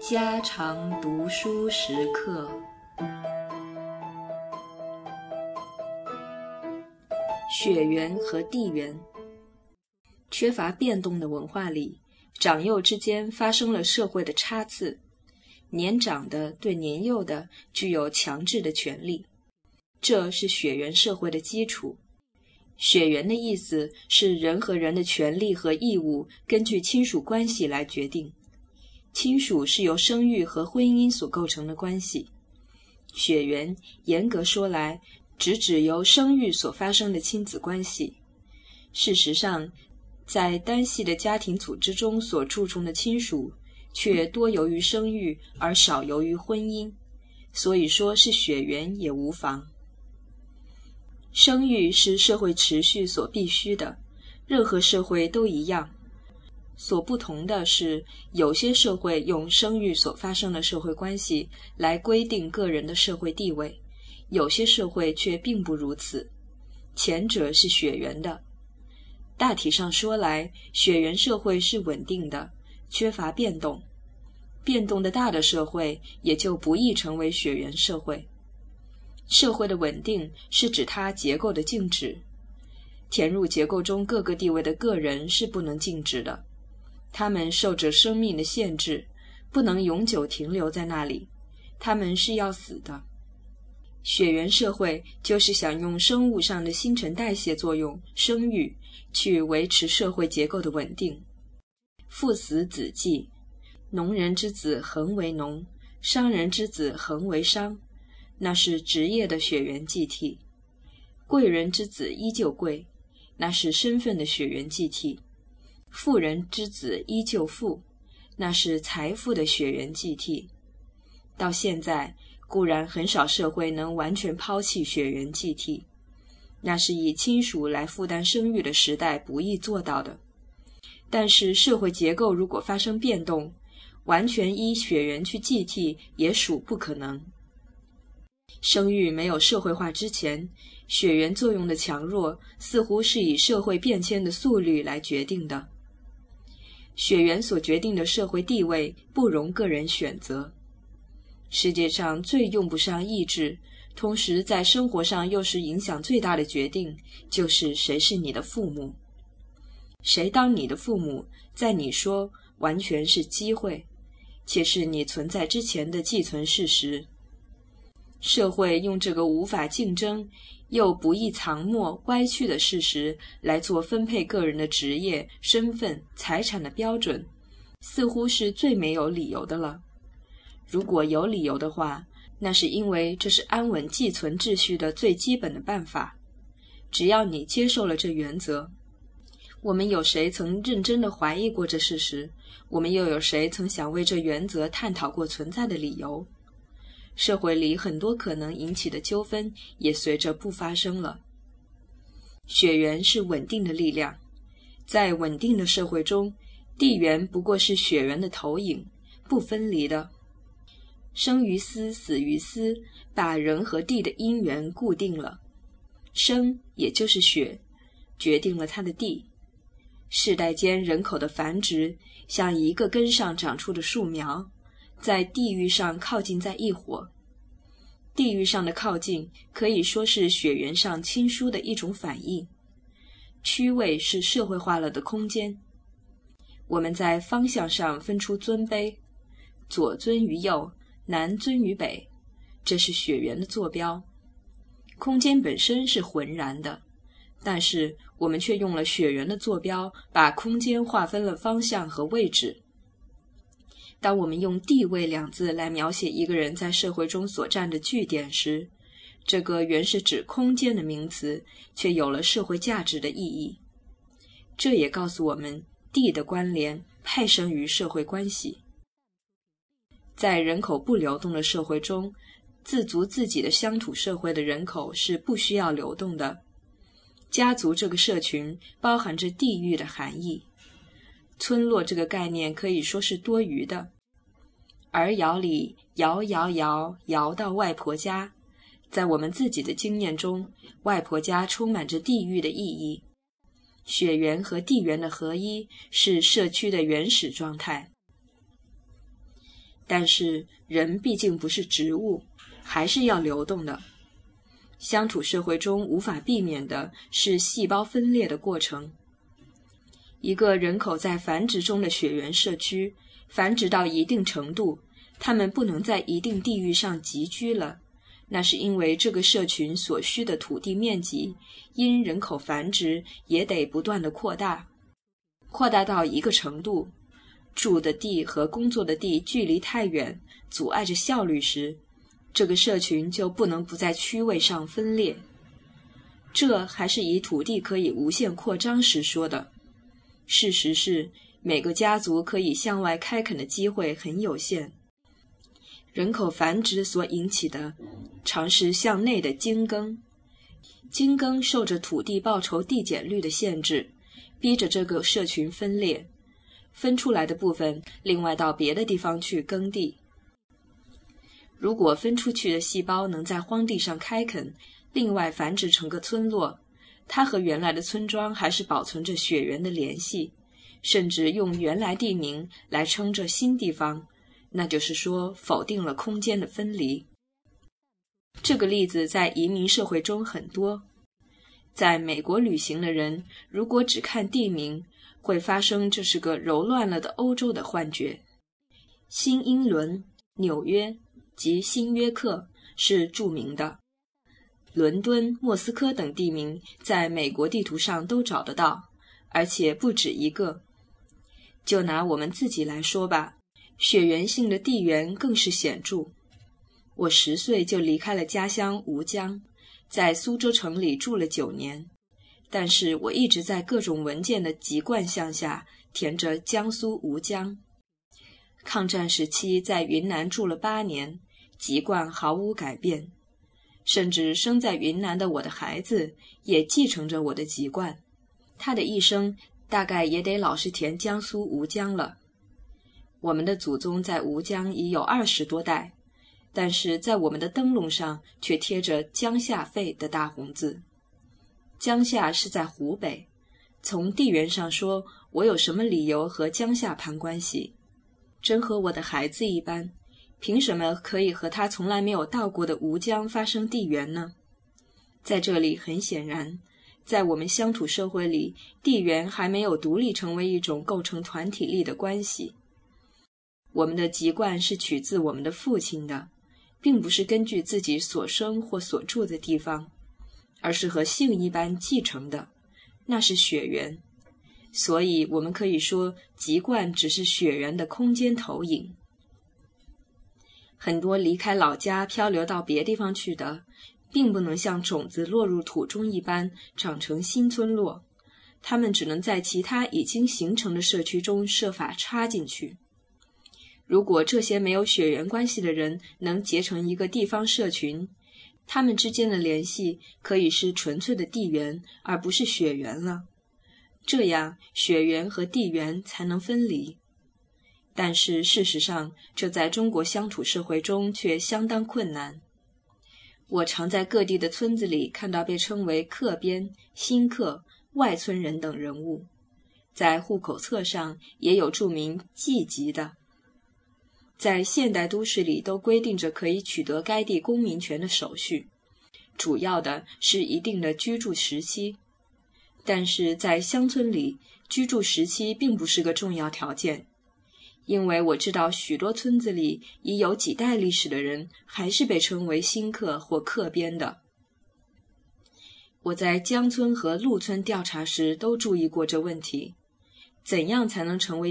家常读书时刻。血缘和地缘，缺乏变动的文化里，长幼之间发生了社会的差次，年长的对年幼的具有强制的权利，这是血缘社会的基础。血缘的意思是人和人的权利和义务根据亲属关系来决定。亲属是由生育和婚姻所构成的关系，血缘严格说来，只指由生育所发生的亲子关系。事实上，在单系的家庭组织中所注重的亲属，却多由于生育而少由于婚姻，所以说是血缘也无妨。生育是社会持续所必须的，任何社会都一样。所不同的是，有些社会用生育所发生的社会关系来规定个人的社会地位，有些社会却并不如此。前者是血缘的，大体上说来，血缘社会是稳定的，缺乏变动。变动的大的社会也就不易成为血缘社会。社会的稳定是指它结构的静止，填入结构中各个地位的个人是不能静止的。他们受着生命的限制，不能永久停留在那里，他们是要死的。血缘社会就是想用生物上的新陈代谢作用、生育，去维持社会结构的稳定。父死子继，农人之子恒为农，商人之子恒为商，那是职业的血缘继替；贵人之子依旧贵，那是身份的血缘继替。富人之子依旧富，那是财富的血缘继替。到现在固然很少社会能完全抛弃血缘继替，那是以亲属来负担生育的时代不易做到的。但是社会结构如果发生变动，完全依血缘去继替也属不可能。生育没有社会化之前，血缘作用的强弱似乎是以社会变迁的速率来决定的。血缘所决定的社会地位不容个人选择。世界上最用不上意志，同时在生活上又是影响最大的决定，就是谁是你的父母。谁当你的父母，在你说完全是机会，且是你存在之前的寄存事实。社会用这个无法竞争。又不易藏没、歪曲的事实来做分配个人的职业、身份、财产的标准，似乎是最没有理由的了。如果有理由的话，那是因为这是安稳寄存秩序的最基本的办法。只要你接受了这原则，我们有谁曾认真的怀疑过这事实？我们又有谁曾想为这原则探讨过存在的理由？社会里很多可能引起的纠纷也随着不发生了。血缘是稳定的力量，在稳定的社会中，地缘不过是血缘的投影，不分离的。生于斯，死于斯，把人和地的因缘固定了。生也就是血，决定了它的地。世代间人口的繁殖，像一个根上长出的树苗。在地域上靠近在一伙，地域上的靠近可以说是血缘上亲疏的一种反应。区位是社会化了的空间。我们在方向上分出尊卑，左尊于右，南尊于北，这是血缘的坐标。空间本身是浑然的，但是我们却用了血缘的坐标，把空间划分了方向和位置。当我们用“地位”两字来描写一个人在社会中所占的据点时，这个原是指空间的名词，却有了社会价值的意义。这也告诉我们，地的关联派生于社会关系。在人口不流动的社会中，自足自己的乡土社会的人口是不需要流动的。家族这个社群包含着地域的含义。村落这个概念可以说是多余的。儿窑里摇摇摇摇到外婆家，在我们自己的经验中，外婆家充满着地域的意义。血缘和地缘的合一是社区的原始状态。但是人毕竟不是植物，还是要流动的。乡土社会中无法避免的是细胞分裂的过程。一个人口在繁殖中的血缘社区，繁殖到一定程度，他们不能在一定地域上集居了。那是因为这个社群所需的土地面积，因人口繁殖也得不断的扩大，扩大到一个程度。住的地和工作的地距离太远，阻碍着效率时，这个社群就不能不在区位上分裂。这还是以土地可以无限扩张时说的。事实是，每个家族可以向外开垦的机会很有限。人口繁殖所引起的，常是向内的精耕。精耕受着土地报酬递减率的限制，逼着这个社群分裂。分出来的部分，另外到别的地方去耕地。如果分出去的细胞能在荒地上开垦，另外繁殖成个村落，它和原来的村庄还是保存着血缘的联系，甚至用原来地名来称这新地方，那就是说否定了空间的分离。这个例子在移民社会中很多。在美国旅行的人，如果只看地名，会发生这是个揉乱了的欧洲的幻觉。新英伦、纽约及新约克是著名的，伦敦、莫斯科等地名在美国地图上都找得到，而且不止一个。就拿我们自己来说吧，血缘性的地缘更是显著。我十岁就离开了家乡吴江，在苏州城里住了九年。但是我一直在各种文件的籍贯项下填着江苏吴江。抗战时期在云南住了八年，籍贯毫无改变，甚至生在云南的我的孩子也继承着我的籍贯，他的一生大概也得老是填江苏吴江了。我们的祖宗在吴江已有二十多代，但是在我们的灯笼上却贴着江夏费的大红字。江夏是在湖北，从地缘上说，我有什么理由和江夏攀关系？真和我的孩子一般，凭什么可以和他从来没有到过的吴江发生地缘呢？在这里，很显然，在我们乡土社会里，地缘还没有独立成为一种构成团体力的关系。我们的籍贯是取自我们的父亲的，并不是根据自己所生或所住的地方。而是和姓一般继承的，那是血缘，所以我们可以说籍贯只是血缘的空间投影。很多离开老家漂流到别地方去的，并不能像种子落入土中一般长成新村落，他们只能在其他已经形成的社区中设法插进去。如果这些没有血缘关系的人能结成一个地方社群，他们之间的联系可以是纯粹的地缘，而不是血缘了。这样，血缘和地缘才能分离。但是事实上，这在中国乡土社会中却相当困难。我常在各地的村子里看到被称为客边、新客、外村人等人物，在户口册上也有注明籍籍的。在现代都市里，都规定着可以取得该地公民权的手续，主要的是一定的居住时期。但是在乡村里，居住时期并不是个重要条件，因为我知道许多村子里已有几代历史的人，还是被称为新客或客编的。我在江村和陆村调查时都注意过这问题：怎样才能成为？